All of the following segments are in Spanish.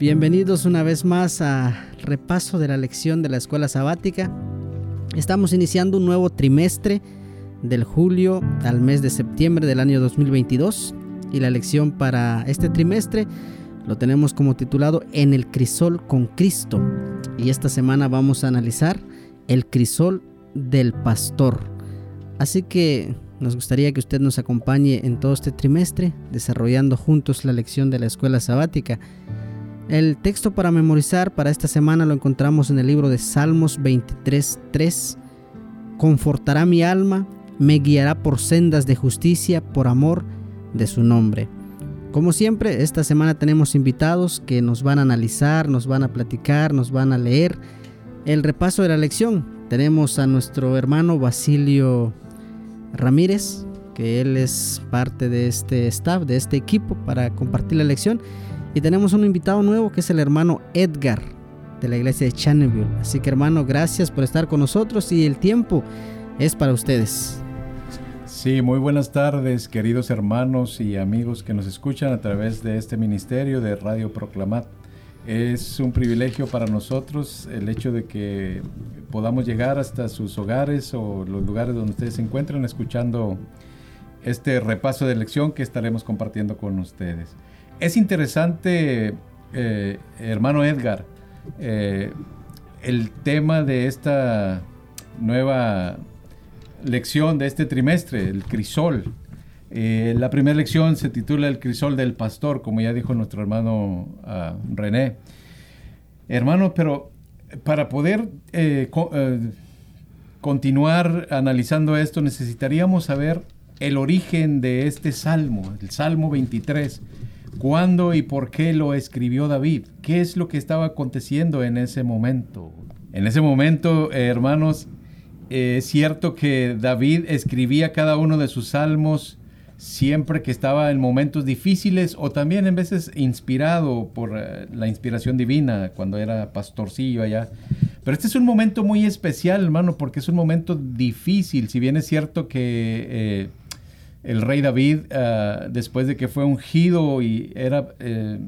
Bienvenidos una vez más a repaso de la lección de la escuela sabática. Estamos iniciando un nuevo trimestre del julio al mes de septiembre del año 2022 y la lección para este trimestre lo tenemos como titulado En el crisol con Cristo y esta semana vamos a analizar el crisol del pastor. Así que nos gustaría que usted nos acompañe en todo este trimestre desarrollando juntos la lección de la escuela sabática el texto para memorizar para esta semana lo encontramos en el libro de Salmos 23.3. Confortará mi alma, me guiará por sendas de justicia por amor de su nombre. Como siempre, esta semana tenemos invitados que nos van a analizar, nos van a platicar, nos van a leer el repaso de la lección. Tenemos a nuestro hermano Basilio Ramírez, que él es parte de este staff, de este equipo para compartir la lección. Y tenemos un invitado nuevo que es el hermano Edgar de la iglesia de Channelville. Así que hermano, gracias por estar con nosotros y el tiempo es para ustedes. Sí, muy buenas tardes, queridos hermanos y amigos que nos escuchan a través de este ministerio de Radio Proclamat. Es un privilegio para nosotros el hecho de que podamos llegar hasta sus hogares o los lugares donde ustedes se encuentran escuchando este repaso de lección que estaremos compartiendo con ustedes. Es interesante, eh, hermano Edgar, eh, el tema de esta nueva lección de este trimestre, el crisol. Eh, la primera lección se titula El crisol del pastor, como ya dijo nuestro hermano ah, René. Hermano, pero para poder continuar analizando esto necesitaríamos saber el origen de este salmo, el Salmo 23. ¿Cuándo y por qué lo escribió David? ¿Qué es lo que estaba aconteciendo en ese momento? En ese momento, eh, hermanos, es cierto que David escribía cada uno de sus salmos siempre que estaba en momentos difíciles o también en veces inspirado por eh, la inspiración divina cuando era pastorcillo allá. Pero este es un momento muy especial, hermano, porque es un momento difícil. Si bien es cierto que eh, el rey David, ah, después de que fue ungido y era, eh,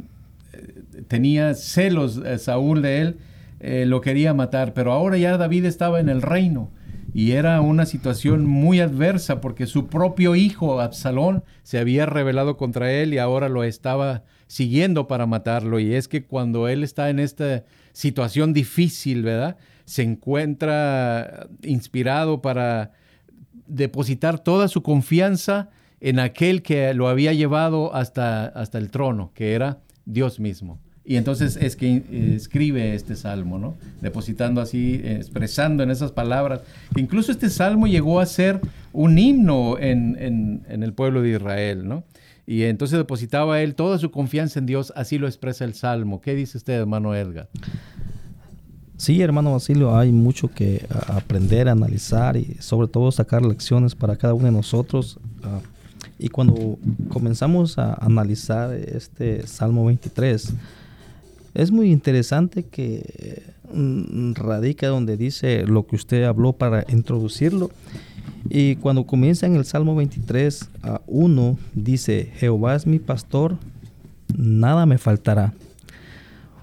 tenía celos eh, Saúl de él, eh, lo quería matar, pero ahora ya David estaba en el reino y era una situación muy adversa porque su propio hijo Absalón se había rebelado contra él y ahora lo estaba siguiendo para matarlo. Y es que cuando él está en esta situación difícil, ¿verdad? Se encuentra inspirado para depositar toda su confianza en aquel que lo había llevado hasta, hasta el trono, que era Dios mismo. Y entonces es que escribe este salmo, ¿no? Depositando así, expresando en esas palabras, incluso este salmo llegó a ser un himno en, en el pueblo de Israel, ¿no? Y entonces depositaba él toda su confianza en Dios, así lo expresa el salmo. ¿Qué dice usted, hermano Edgar? Sí, hermano Basilio, hay mucho que aprender, analizar y sobre todo sacar lecciones para cada uno de nosotros. Ah, y cuando comenzamos a analizar este Salmo 23, es muy interesante que mm, radica donde dice lo que usted habló para introducirlo. Y cuando comienza en el Salmo 23 a 1, dice, Jehová es mi pastor, nada me faltará.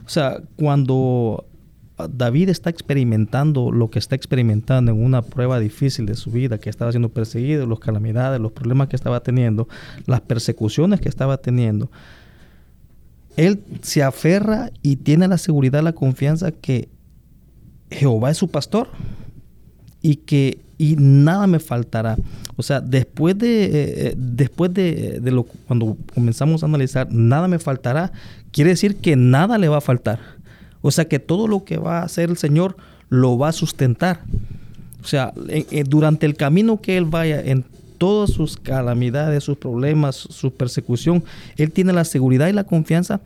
O sea, cuando David está experimentando lo que está experimentando en una prueba difícil de su vida, que estaba siendo perseguido, las calamidades, los problemas que estaba teniendo, las persecuciones que estaba teniendo. Él se aferra y tiene la seguridad, la confianza que Jehová es su pastor y que y nada me faltará. O sea, después de, eh, eh, después de, de, lo cuando comenzamos a analizar, nada me faltará, quiere decir que nada le va a faltar. O sea que todo lo que va a hacer el Señor lo va a sustentar. O sea, durante el camino que Él vaya, en todas sus calamidades, sus problemas, su persecución, Él tiene la seguridad y la confianza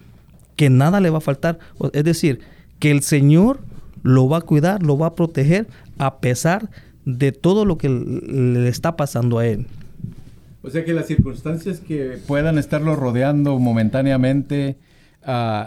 que nada le va a faltar. Es decir, que el Señor lo va a cuidar, lo va a proteger a pesar de todo lo que le está pasando a Él. O sea que las circunstancias que puedan estarlo rodeando momentáneamente, uh,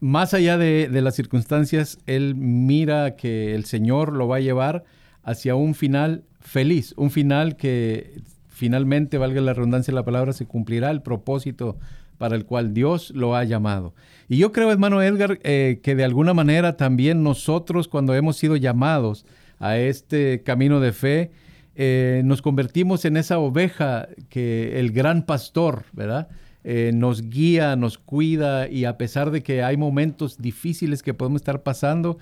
más allá de, las circunstancias, él mira que el Señor lo va a llevar hacia un final feliz, un final que finalmente, valga la redundancia de la palabra, se cumplirá el propósito para el cual Dios lo ha llamado. Y yo creo, hermano Edgar, eh, que de alguna manera también nosotros cuando hemos sido llamados a este camino de fe, eh, nos convertimos en esa oveja que el gran pastor, ¿verdad? Eh, nos guía, nos cuida y a pesar de que hay momentos difíciles que podemos estar pasando,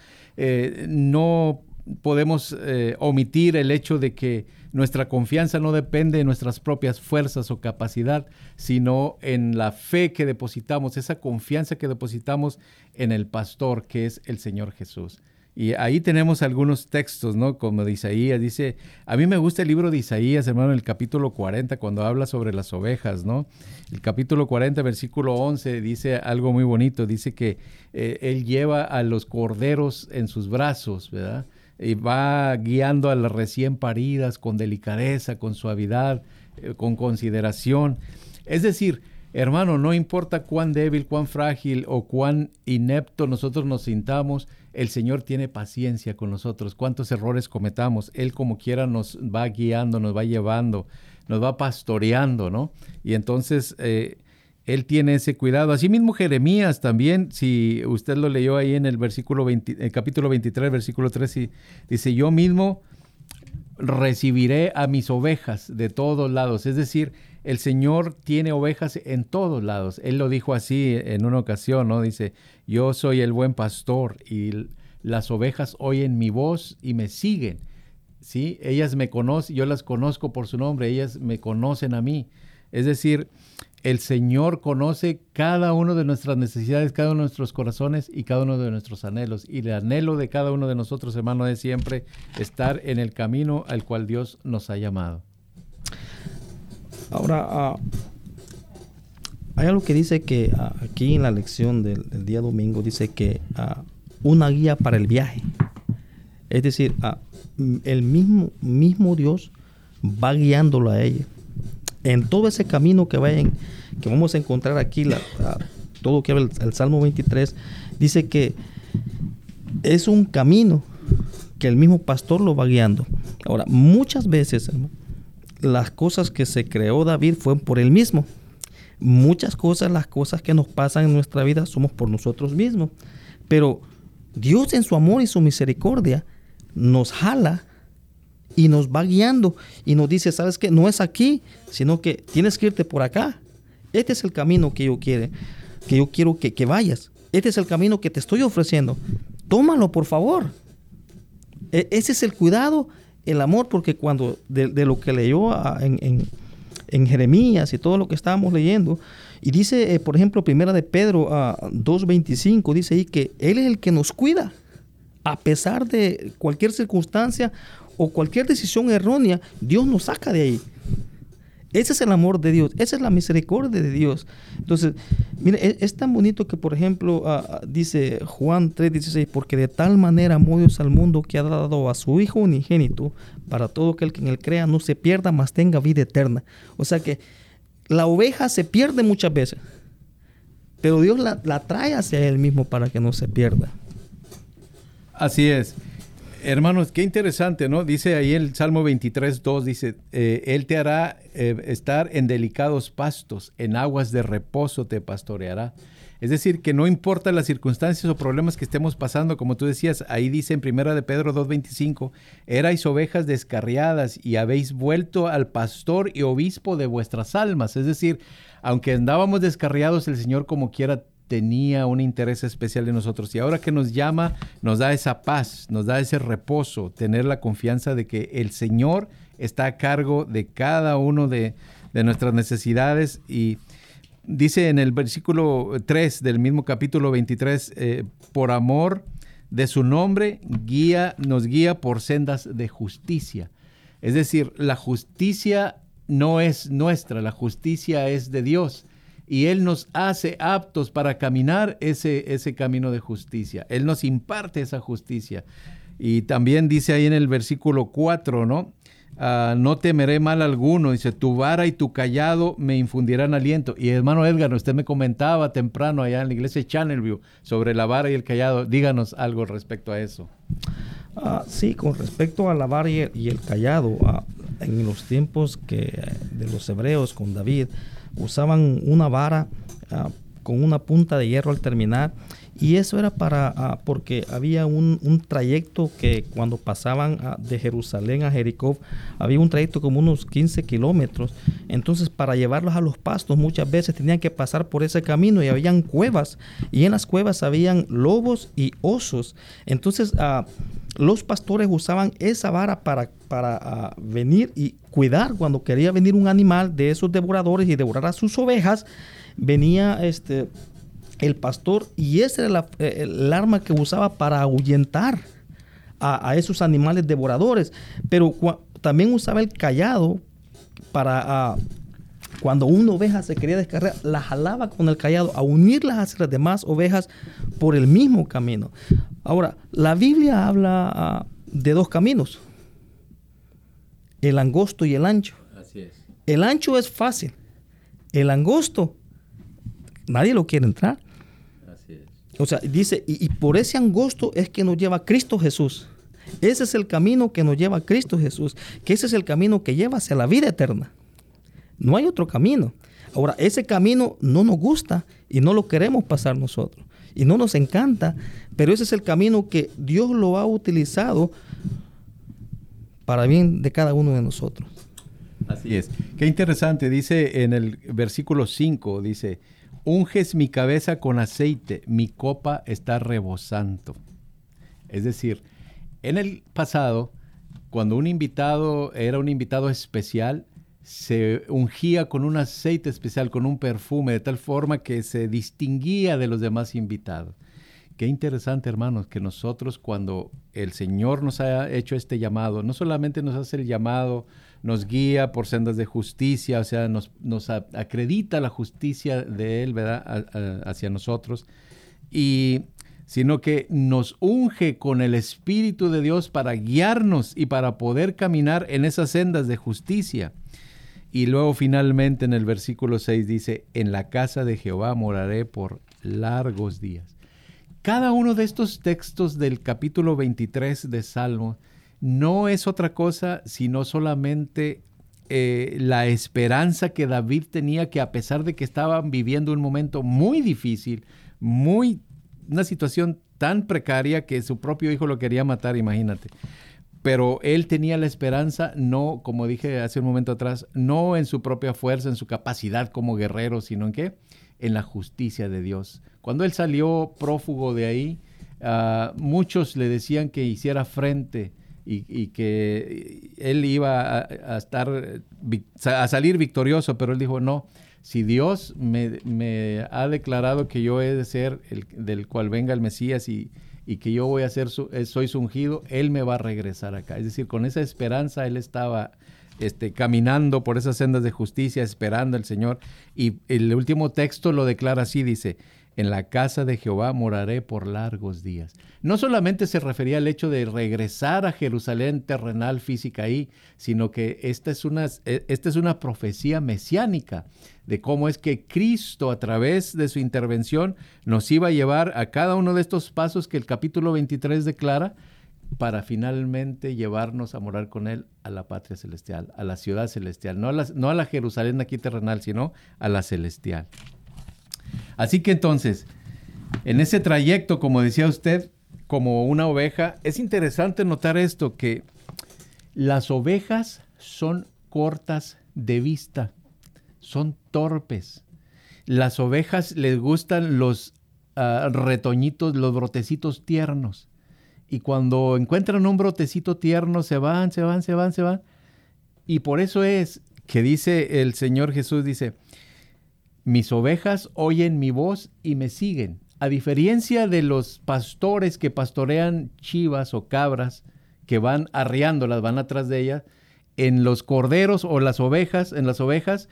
no podemos omitir el hecho de que nuestra confianza no depende de nuestras propias fuerzas o capacidad, sino en la fe que depositamos, esa confianza que depositamos en el pastor que es el Señor Jesús. Y ahí tenemos algunos textos, ¿no? Como de Isaías, dice, a mí me gusta el libro de Isaías, hermano, el capítulo 40, cuando habla sobre las ovejas, ¿no? El capítulo 40, versículo 11, dice algo muy bonito, dice que eh, Él lleva a los corderos en sus brazos, ¿verdad? y va guiando a las recién paridas con delicadeza, con suavidad, eh, con consideración. Es decir, hermano, no importa cuán débil, cuán frágil o cuán inepto nosotros nos sintamos, el Señor tiene paciencia con nosotros. Cuántos errores cometamos, Él como quiera nos va guiando, nos va llevando, nos va pastoreando, ¿no? Y entonces... Eh, él tiene ese cuidado. Asimismo Jeremías también, si usted lo leyó ahí en el versículo 20, el capítulo 23, versículo 3, dice, yo mismo recibiré a mis ovejas de todos lados. Es decir, el Señor tiene ovejas en todos lados. Él lo dijo así en una ocasión, ¿no? Dice, yo soy el buen pastor y las ovejas oyen mi voz y me siguen. ¿Sí? Ellas me conocen, yo las conozco por su nombre, ellas me conocen a mí. Es decir, el Señor conoce cada una de nuestras necesidades, cada uno de nuestros corazones y cada uno de nuestros anhelos. Y el anhelo de cada uno de nosotros, hermano, es siempre estar en el camino al cual Dios nos ha llamado. Ahora, ah, hay algo que dice que ah, aquí en la lección del, día domingo dice que uh, una guía para el viaje. Es decir, el mismo, mismo Dios va guiándolo a ella en todo ese camino que vayan, que vamos a encontrar aquí, la, todo que habla el, Salmo 23, dice que es un camino que el mismo pastor lo va guiando. Ahora, muchas veces, las cosas que se creó David fueron por él mismo. Muchas cosas, las cosas que nos pasan en nuestra vida, somos por nosotros mismos. Pero Dios en su amor y su misericordia nos jala y nos va guiando y nos dice, ¿sabes qué? No es aquí, sino que tienes que irte por acá. Este es el camino que yo quiero, que yo quiero que, que vayas. Este es el camino que te estoy ofreciendo. Tómalo, por favor. E, ese es el cuidado, el amor, porque cuando de, lo que leyó en, en, Jeremías y todo lo que estábamos leyendo, y dice, eh, por ejemplo, primera de Pedro 2.25, dice ahí que Él es el que nos cuida. A pesar de cualquier circunstancia o cualquier decisión errónea, Dios nos saca de ahí. Ese es el amor de Dios, esa es la misericordia de Dios. Entonces, mire, e, es, tan bonito que, por ejemplo, dice Juan 3:16, porque de tal manera amó Dios al mundo que ha dado a su Hijo unigénito para todo aquel que en él crea no se pierda, mas tenga vida eterna. O sea que la oveja se pierde muchas veces, pero Dios la trae hacia Él mismo para que no se pierda. Así es. Hermanos, qué interesante, ¿no? Dice ahí el Salmo 23, 2, dice, eh, Él te hará eh, estar en delicados pastos, en aguas de reposo te pastoreará. Es decir, que no importa las circunstancias o problemas que estemos pasando, como tú decías, ahí dice en Primera de Pedro 2.25, erais ovejas descarriadas y habéis vuelto al pastor y obispo de vuestras almas. Es decir, aunque andábamos descarriados, el Señor como quiera tenía un interés especial en nosotros. Y ahora que nos llama, nos da esa paz, nos da ese reposo, tener la confianza de que el Señor está a cargo de cada uno de, nuestras necesidades. Y dice en el versículo 3 del mismo capítulo 23, eh, por amor de su nombre, guía, nos guía por sendas de justicia. Es decir, la justicia no es nuestra, la justicia es de Dios y Él nos hace aptos para caminar ese, ese camino de justicia. Él nos imparte esa justicia. Y también dice ahí en el versículo 4, ¿no? Ah, no temeré mal alguno, dice, tu vara y tu callado me infundirán aliento. Y hermano Edgar, usted me comentaba temprano allá en la iglesia Channelview sobre la vara y el callado. Díganos algo respecto a eso. Ah, sí, con respecto a la vara y el, callado, ah, en los tiempos que de los hebreos con David, usaban una vara ah, con una punta de hierro al terminar. Y eso era para, ah, porque había un, trayecto que cuando pasaban ah, de Jerusalén a Jericó, había un trayecto como unos 15 kilómetros. Entonces, para llevarlos a los pastos, muchas veces tenían que pasar por ese camino y habían cuevas. Y en las cuevas habían lobos y osos. Entonces, los pastores usaban esa vara para, para venir y cuidar cuando quería venir un animal de esos devoradores y devorar a sus ovejas venía este, el pastor y ese era eh, el arma que usaba para ahuyentar a, esos animales devoradores. Pero también usaba el callado para... cuando una oveja se quería descargar, la jalaba con el callado a unirlas a las demás ovejas por el mismo camino. Ahora, la Biblia habla ah, de dos caminos, el angosto y el ancho. Así es. El ancho es fácil, el angosto nadie lo quiere entrar. Así es. O sea, dice, y, por ese angosto es que nos lleva Cristo Jesús. Ese es el camino que nos lleva a Cristo Jesús, que ese es el camino que lleva hacia la vida eterna. No hay otro camino. Ahora, ese camino no nos gusta y no lo queremos pasar nosotros. Y no nos encanta, pero ese es el camino que Dios lo ha utilizado para bien de cada uno de nosotros. Así es. Qué interesante, dice en el versículo 5, dice, unges mi cabeza con aceite, mi copa está rebosando. Es decir, en el pasado, cuando un invitado era un invitado especial, se ungía con un aceite especial, con un perfume, de tal forma que se distinguía de los demás invitados. Qué interesante, hermanos, que nosotros cuando el Señor nos ha hecho este llamado, no solamente nos hace el llamado nos guía por sendas de justicia, o sea, nos, acredita la justicia de Él, hacia nosotros, y sino que nos unge con el Espíritu de Dios para guiarnos y para poder caminar en esas sendas de justicia. Y luego finalmente en el versículo 6 dice, en la casa de Jehová moraré por largos días. Cada uno de estos textos del capítulo 23 de Salmo no es otra cosa sino solamente eh, la esperanza que David tenía que a pesar de que estaban viviendo un momento muy difícil, muy una situación tan precaria que su propio hijo lo quería matar, imagínate. Pero él tenía la esperanza, no, como dije hace un momento atrás, no en su propia fuerza, en su capacidad como guerrero, sino en qué? En la justicia de Dios. Cuando él salió prófugo de ahí, ah, muchos le decían que hiciera frente y, que él iba a, estar, a salir victorioso, pero él dijo, no, si Dios me, ha declarado que yo he de ser el del cual venga el Mesías y, que yo voy a ser, su, eh, soy su ungido, él me va a regresar acá. Es decir, con esa esperanza él estaba este, caminando por esas sendas de justicia, esperando al Señor. Y el último texto lo declara así, dice, en la casa de Jehová moraré por largos días. No solamente se refería al hecho de regresar a Jerusalén terrenal física ahí, sino que esta es una, e, esta es una profecía mesiánica de cómo es que Cristo a través de su intervención nos iba a llevar a cada uno de estos pasos que el capítulo 23 declara para finalmente llevarnos a morar con Él a la patria celestial, a la ciudad celestial, no a la, no a la Jerusalén aquí terrenal, sino a la celestial. Así que entonces, en ese trayecto, como decía usted, como una oveja, es interesante notar esto, que las ovejas son cortas de vista, son torpes. Las ovejas les gustan los ah, retoñitos, los brotecitos tiernos. Y cuando encuentran un brotecito tierno, se van, se van, se van, se van. Y por eso es que dice el Señor Jesús, dice, mis ovejas oyen mi voz y me siguen. A diferencia de los pastores que pastorean chivas o cabras, que van arriándolas, van atrás de ellas, en los corderos o las ovejas, en las ovejas,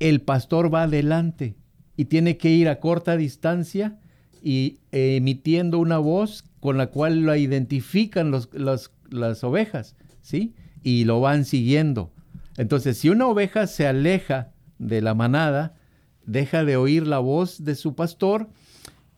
el pastor va adelante y tiene que ir a corta distancia y emitiendo una voz con la cual la identifican las ovejas, ¿sí? Y lo van siguiendo. Entonces, si una oveja se aleja de la manada, deja de oír la voz de su pastor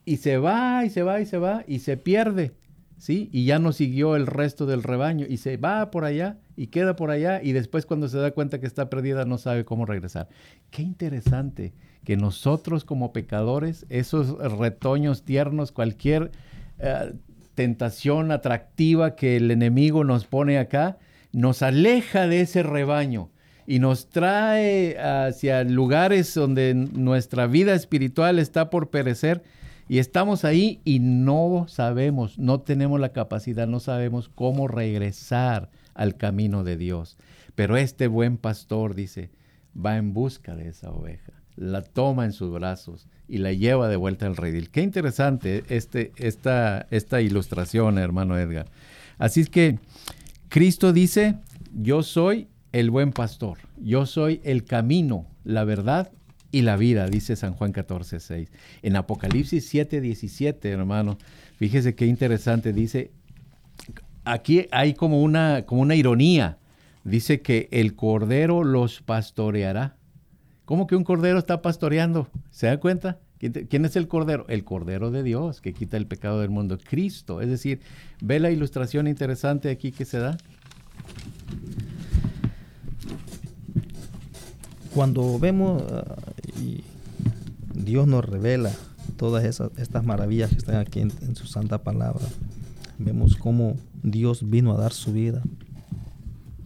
y se va y se va y se va y se pierde. ¿sí? Y ya no siguió el resto del rebaño y se va por allá y queda por allá y después cuando se da cuenta que está perdida no sabe cómo regresar. Qué interesante que nosotros como pecadores, esos retoños tiernos, cualquier eh, tentación atractiva que el enemigo nos pone acá, nos aleja de ese rebaño y nos trae hacia lugares donde nuestra vida espiritual está por perecer y estamos ahí y no sabemos, no tenemos la capacidad, no sabemos cómo regresar al camino de Dios. Pero este buen pastor dice, va en busca de esa oveja, la toma en sus brazos y la lleva de vuelta al redil. Qué interesante este, esta, esta ilustración, hermano Edgar. Así es que Cristo dice, yo soy el buen pastor, yo soy el camino, la verdad y la vida, dice San Juan 14, 6. En Apocalipsis 7, 17, hermano, fíjese qué interesante, dice, aquí hay como una, como una ironía, dice que el cordero los pastoreará. ¿Cómo que un cordero está pastoreando? ¿Se da cuenta? ¿Quién es el cordero? El cordero de Dios que quita el pecado del mundo, Cristo. Es decir, ve la ilustración interesante aquí que se da. Cuando vemos ah, y Dios nos revela todas esas, estas maravillas que están aquí en, su santa palabra. Vemos cómo Dios vino a dar su vida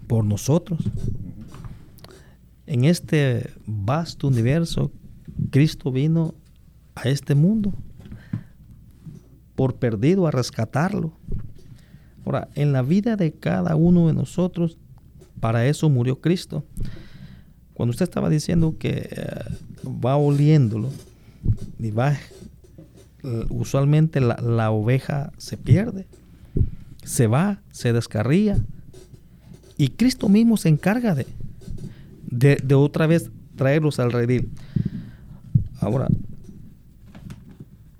por nosotros. En este vasto universo, Cristo vino a este mundo por perdido a rescatarlo. Ahora, en la vida de cada uno de nosotros, para eso murió Cristo. Cuando usted estaba diciendo que eh, va oliéndolo y va, eh, usualmente la, oveja se pierde, se va, se descarría y Cristo mismo se encarga de, de, otra vez traerlos al redil. Ahora,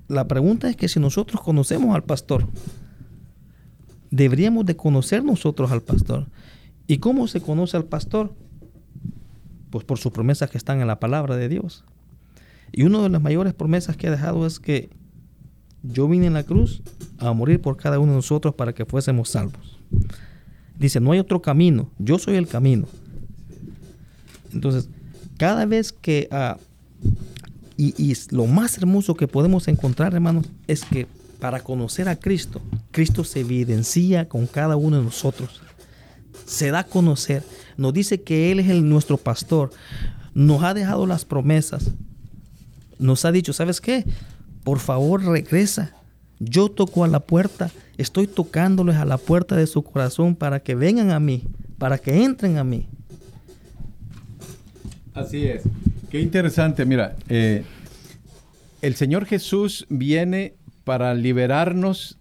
la pregunta es que si nosotros conocemos al pastor, deberíamos de conocer nosotros al pastor. ¿Y cómo se conoce al pastor? Pues por sus promesas que están en la palabra de Dios. Y una de las mayores promesas que ha dejado es que yo vine en la cruz a morir por cada uno de nosotros para que fuésemos salvos. Dice, no hay otro camino, yo soy el camino. Entonces, cada vez que... Ah, y, y, lo más hermoso que podemos encontrar, hermanos, es que para conocer a Cristo, Cristo se evidencia con cada uno de nosotros. Se da a conocer nos dice que Él es nuestro pastor, nos ha dejado las promesas, nos ha dicho, ¿sabes qué? Por favor regresa. Yo toco a la puerta, estoy tocándoles a la puerta de su corazón para que vengan a mí, para que entren a mí. Así es. Qué interesante, mira, eh, el Señor Jesús viene para liberarnos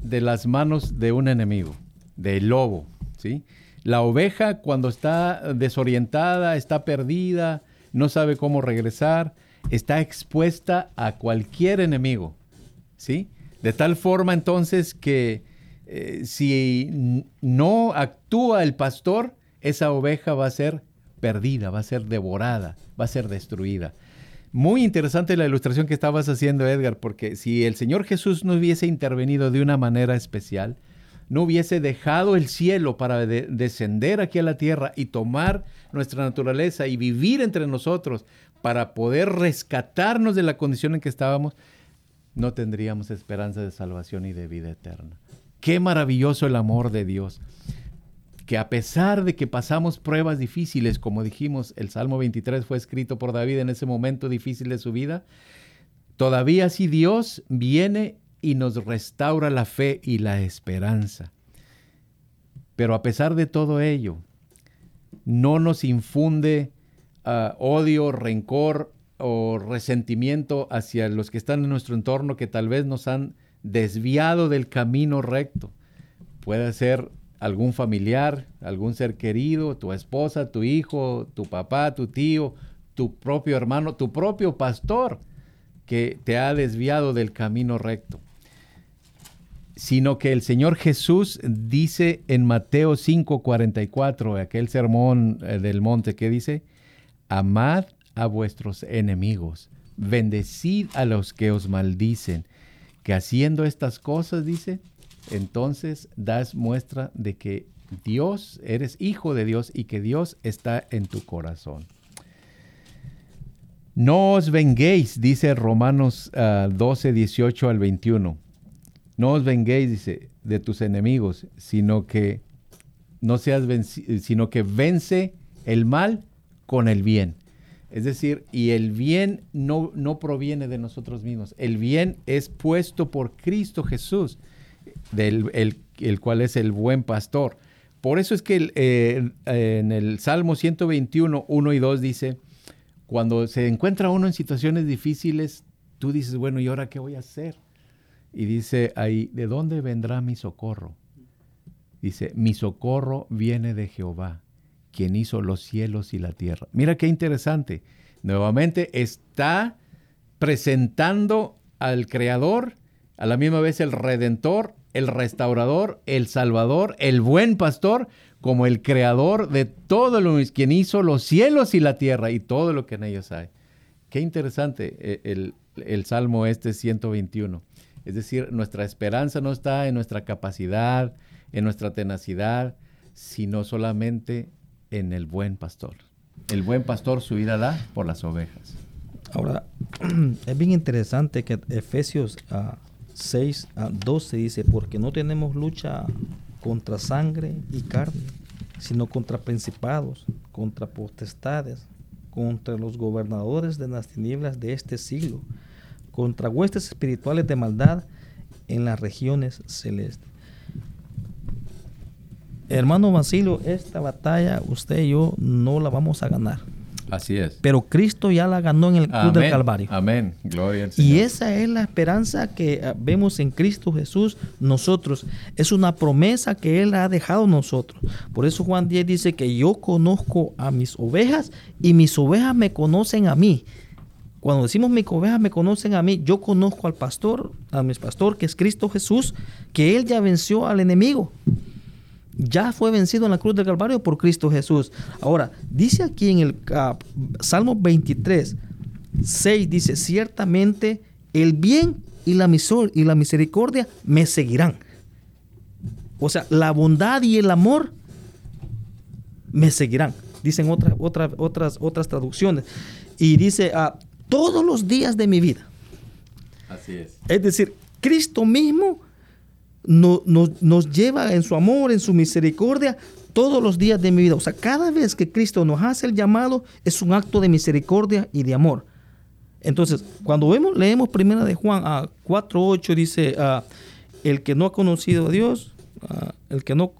de las manos de un enemigo, del lobo, ¿sí? La oveja cuando está desorientada, está perdida, no sabe cómo regresar, está expuesta a cualquier enemigo, ¿sí? De tal forma entonces que eh, si no actúa el pastor, esa oveja va a ser perdida, va a ser devorada, va a ser destruida. Muy interesante la ilustración que estabas haciendo, Edgar, porque si el Señor Jesús no hubiese intervenido de una manera especial, no hubiese dejado el cielo para descender aquí a la tierra y tomar nuestra naturaleza y vivir entre nosotros para poder rescatarnos de la condición en que estábamos, no tendríamos esperanza de salvación y de vida eterna. Qué maravilloso el amor de Dios, que a pesar de que pasamos pruebas difíciles, como dijimos, el Salmo 23 fue escrito por David en ese momento difícil de su vida, todavía si Dios viene y nos restaura la fe y la esperanza. Pero a pesar de todo ello, no nos infunde ah, odio, rencor o resentimiento hacia los que están en nuestro entorno que tal vez nos han desviado del camino recto. Puede ser algún familiar, algún ser querido, tu esposa, tu hijo, tu papá, tu tío, tu propio hermano, tu propio pastor que te ha desviado del camino recto sino que el Señor Jesús dice en Mateo 5:44, aquel sermón eh, del monte que dice, amad a vuestros enemigos, bendecid a los que os maldicen, que haciendo estas cosas, dice, entonces das muestra de que Dios, eres hijo de Dios y que Dios está en tu corazón. No os venguéis, dice Romanos 12, ah, 18 al 21. No os venguéis, dice, de tus enemigos, sino que no seas sino que vence el mal con el bien. Es decir, y el bien no, no proviene de nosotros mismos. El bien es puesto por Cristo Jesús, del, el, cual es el buen pastor. Por eso es que eh, en el Salmo 121, 1 y 2 dice, cuando se encuentra uno en situaciones difíciles, tú dices, bueno, ¿y ahora qué voy a hacer? Y dice ahí, ¿de dónde vendrá mi socorro? Dice, mi socorro viene de Jehová, quien hizo los cielos y la tierra. Mira qué interesante. Nuevamente está presentando al Creador, a la misma vez el Redentor, el Restaurador, el Salvador, el Buen Pastor, como el creador de todo lo quien hizo los cielos y la tierra y todo lo que en ellos hay. Qué interesante eh, el, Salmo este 121. Es decir, nuestra esperanza no está en nuestra capacidad, en nuestra tenacidad, sino solamente en el buen pastor. El buen pastor su vida da por las ovejas. Ahora, es bien interesante que Efesios 6 a 12 dice, porque no tenemos lucha contra sangre y carne, sino contra principados, contra potestades, contra los gobernadores de las tinieblas de este siglo, contra huestes espirituales de maldad en las regiones celestes. Hermano Basilio, esta batalla usted y yo no la vamos a ganar. Así es. Pero Cristo ya la ganó en el cruz del Calvario. Amén. Gloria al Señor. Y esa es la esperanza que ah, vemos en Cristo Jesús nosotros. Es una promesa que Él ha dejado nosotros. Por eso Juan 10 dice que yo conozco a mis ovejas y mis ovejas me conocen a mí. Cuando decimos mis ovejas me conocen a mí, yo conozco al pastor, a mi pastor que es Cristo Jesús, que Él ya venció al enemigo ya fue vencido en la cruz del Calvario por Cristo Jesús. Ahora, dice aquí en el ah, Salmo 23, 6, dice, ciertamente el bien y la, y la misericordia me seguirán. O sea, la bondad y el amor me seguirán. Dicen otras otras, otras traducciones. Y dice, ah, todos los días de mi vida. Así es. Es decir, Cristo mismo nos lleva en su amor, en su misericordia, todos los días de mi vida. O sea, cada vez que Cristo nos hace el llamado, es un acto de misericordia y de amor. Entonces, cuando vemos, leemos primera de Juan a 4.8, dice, ah, el que no ha conocido a Dios, ah, el que no...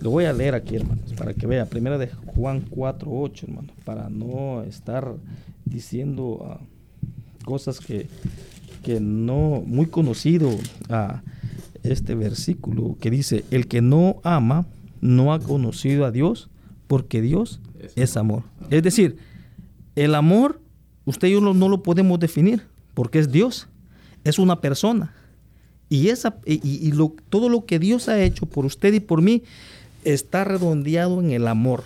lo voy a leer aquí, hermanos, para que vea. Primera de Juan 4.8, hermanos, para no estar diciendo ah, cosas que, que no, muy conocido a este versículo que dice, el que no ama no ha conocido a Dios porque Dios es, amor. Es decir, el amor, usted y yo no, lo podemos definir porque es Dios, es una persona. Y, esa, y, lo, todo lo que Dios ha hecho por usted y por mí está redondeado en el amor.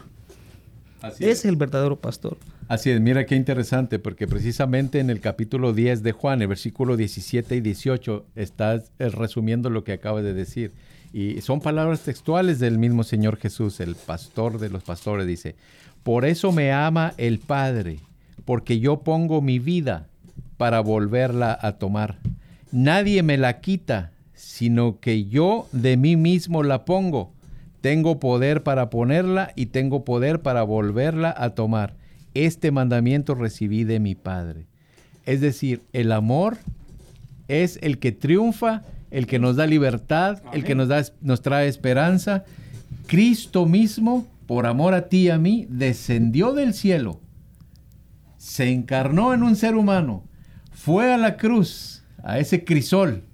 Así es el verdadero pastor. Así es, mira qué interesante, porque precisamente en el capítulo 10 de Juan, el versículo 17 y 18, estás eh, resumiendo lo que acaba de decir. Y son palabras textuales del mismo Señor Jesús, el pastor de los pastores, dice, por eso me ama el Padre, porque yo pongo mi vida para volverla a tomar. Nadie me la quita, sino que yo de mí mismo la pongo. Tengo poder para ponerla y tengo poder para volverla a tomar este mandamiento recibí de mi Padre. Es decir, el amor es el que triunfa, el que nos da libertad, el que nos, da, nos trae esperanza. Cristo mismo, por amor a ti y a mí, descendió del cielo, se encarnó en un ser humano, fue a la cruz, a ese crisol,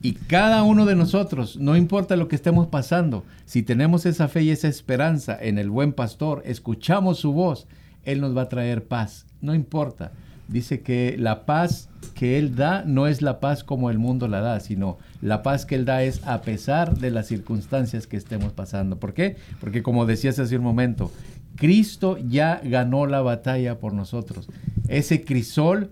y cada uno de nosotros, no importa lo que estemos pasando, si tenemos esa fe y esa esperanza en el buen pastor, escuchamos su voz, él nos va a traer paz. No importa. Dice que la paz que Él da no es la paz como el mundo la da, sino la paz que Él da es a pesar de las circunstancias que estemos pasando. ¿Por qué? Porque como decías hace un momento, Cristo ya ganó la batalla por nosotros. Ese crisol,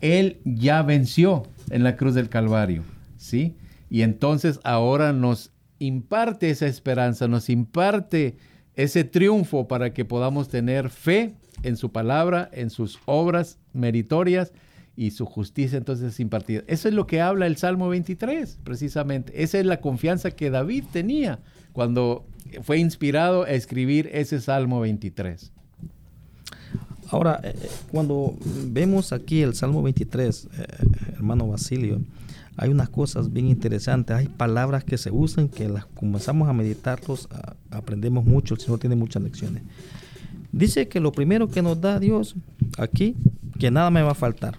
Él ya venció en la cruz del Calvario. ¿Sí? Y entonces ahora nos imparte esa esperanza, nos imparte ese triunfo para que podamos tener fe en su palabra, en sus obras meritorias y su justicia entonces es impartida. Eso es lo que habla el Salmo 23, precisamente. Esa es la confianza que David tenía cuando fue inspirado a escribir ese Salmo 23. Ahora, eh, eh, cuando vemos aquí el Salmo 23, eh, hermano Basilio, hay unas cosas bien interesantes, hay palabras que se usan que las comenzamos a meditarlos, aprendemos mucho, el Señor tiene muchas lecciones. Dice que lo primero que nos da Dios aquí, que nada me va a faltar.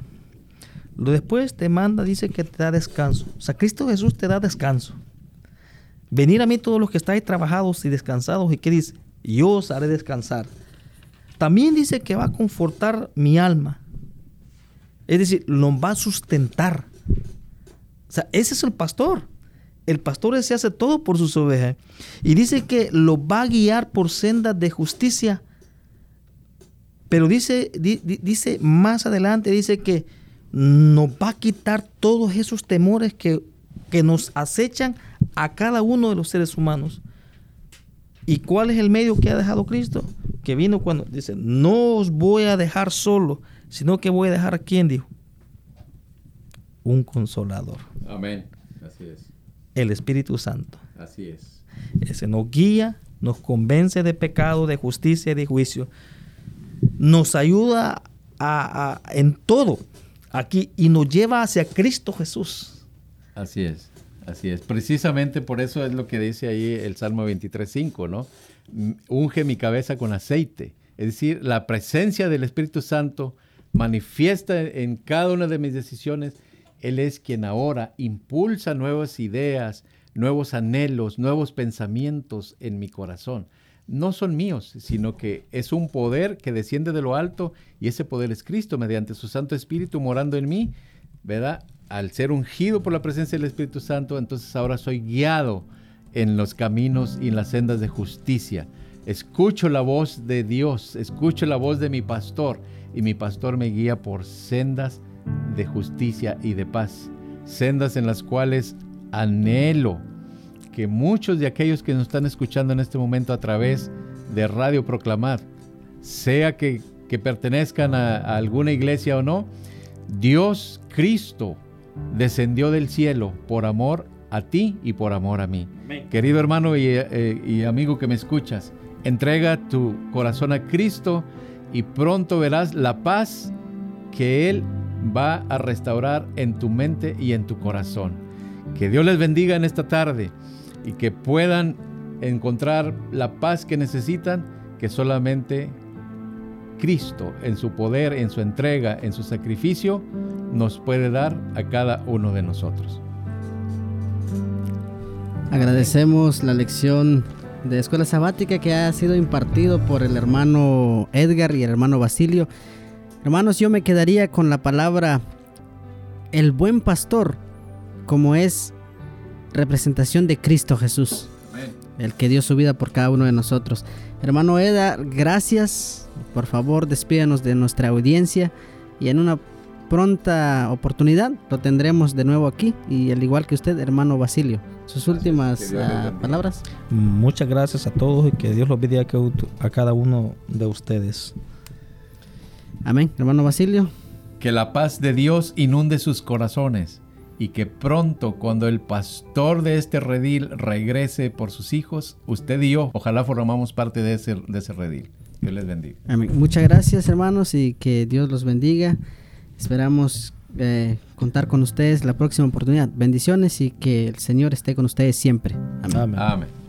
Lo después te manda, dice que te da descanso. O sea, Cristo Jesús te da descanso. Venir a mí todos los que estáis trabajados y descansados, y que dice, yo os haré descansar. También dice que va a confortar mi alma. Es decir, lo va a sustentar. O sea, ese es el pastor. El pastor se hace todo por sus ovejas. Y dice que lo va a guiar por sendas de justicia. Pero dice, dice más adelante, dice que nos va a quitar todos esos temores que, que nos acechan a cada uno de los seres humanos. ¿Y cuál es el medio que ha dejado Cristo? Que vino cuando dice, no os voy a dejar solo, sino que voy a dejar a quién dijo. Un consolador. Amén. Así es. El Espíritu Santo. Así es. Ese nos guía, nos convence de pecado, de justicia y de juicio. Nos ayuda a, en todo aquí y nos lleva hacia Cristo Jesús. Así es. Así es, precisamente por eso es lo que dice ahí el Salmo 23.5, ¿no? Unge mi cabeza con aceite. Es decir, la presencia del Espíritu Santo manifiesta en cada una de mis decisiones. Él es quien ahora impulsa nuevas ideas, nuevos anhelos, nuevos pensamientos en mi corazón. No son míos, sino que es un poder que desciende de lo alto y ese poder es Cristo mediante su Santo Espíritu morando en mí, ¿verdad? al ser ungido por la presencia del Espíritu Santo, entonces ahora soy guiado en los caminos y en las sendas de justicia. Escucho la voz de Dios, escucho la voz de mi pastor y mi pastor me guía por sendas de justicia y de paz. Sendas en las cuales anhelo que muchos de aquellos que nos están escuchando en este momento a través de Radio Proclamar, sea que, pertenezcan a alguna iglesia o no, Dios, Cristo, descendió del cielo por amor a ti y por amor a mí. Querido hermano eh, y, amigo que me escuchas, entrega tu corazón a Cristo y pronto verás la paz que Él va a restaurar en tu mente y en tu corazón. Que Dios les bendiga en esta tarde y que puedan encontrar la paz que necesitan, que solamente Cristo en su poder, en su entrega, en su sacrificio, nos puede dar a cada uno de nosotros. Agradecemos la lección de escuela sabática que ha sido impartido por el hermano Edgar y el hermano Basilio. Hermanos, yo me quedaría con la palabra el buen pastor, como es representación de Cristo Jesús, el que dio su vida por cada uno de nosotros. Hermano Edgar, gracias. Por favor, despídanos de nuestra audiencia y en una pronta oportunidad lo tendremos de nuevo aquí y al igual que usted, hermano Basilio. Sus últimas ah, palabras. Muchas gracias a todos y que Dios los bendiga a cada uno de ustedes. Amén, hermano Basilio. Que la paz de Dios inunde sus corazones y que pronto cuando el pastor de este redil regrese por sus hijos, usted y yo, ojalá formamos parte de ese, de ese redil. Dios les bendiga. Amén. Muchas gracias hermanos y que Dios los bendiga. Esperamos eh, contar con ustedes la próxima oportunidad. Bendiciones y que el Señor esté con ustedes siempre. Amén. Amén.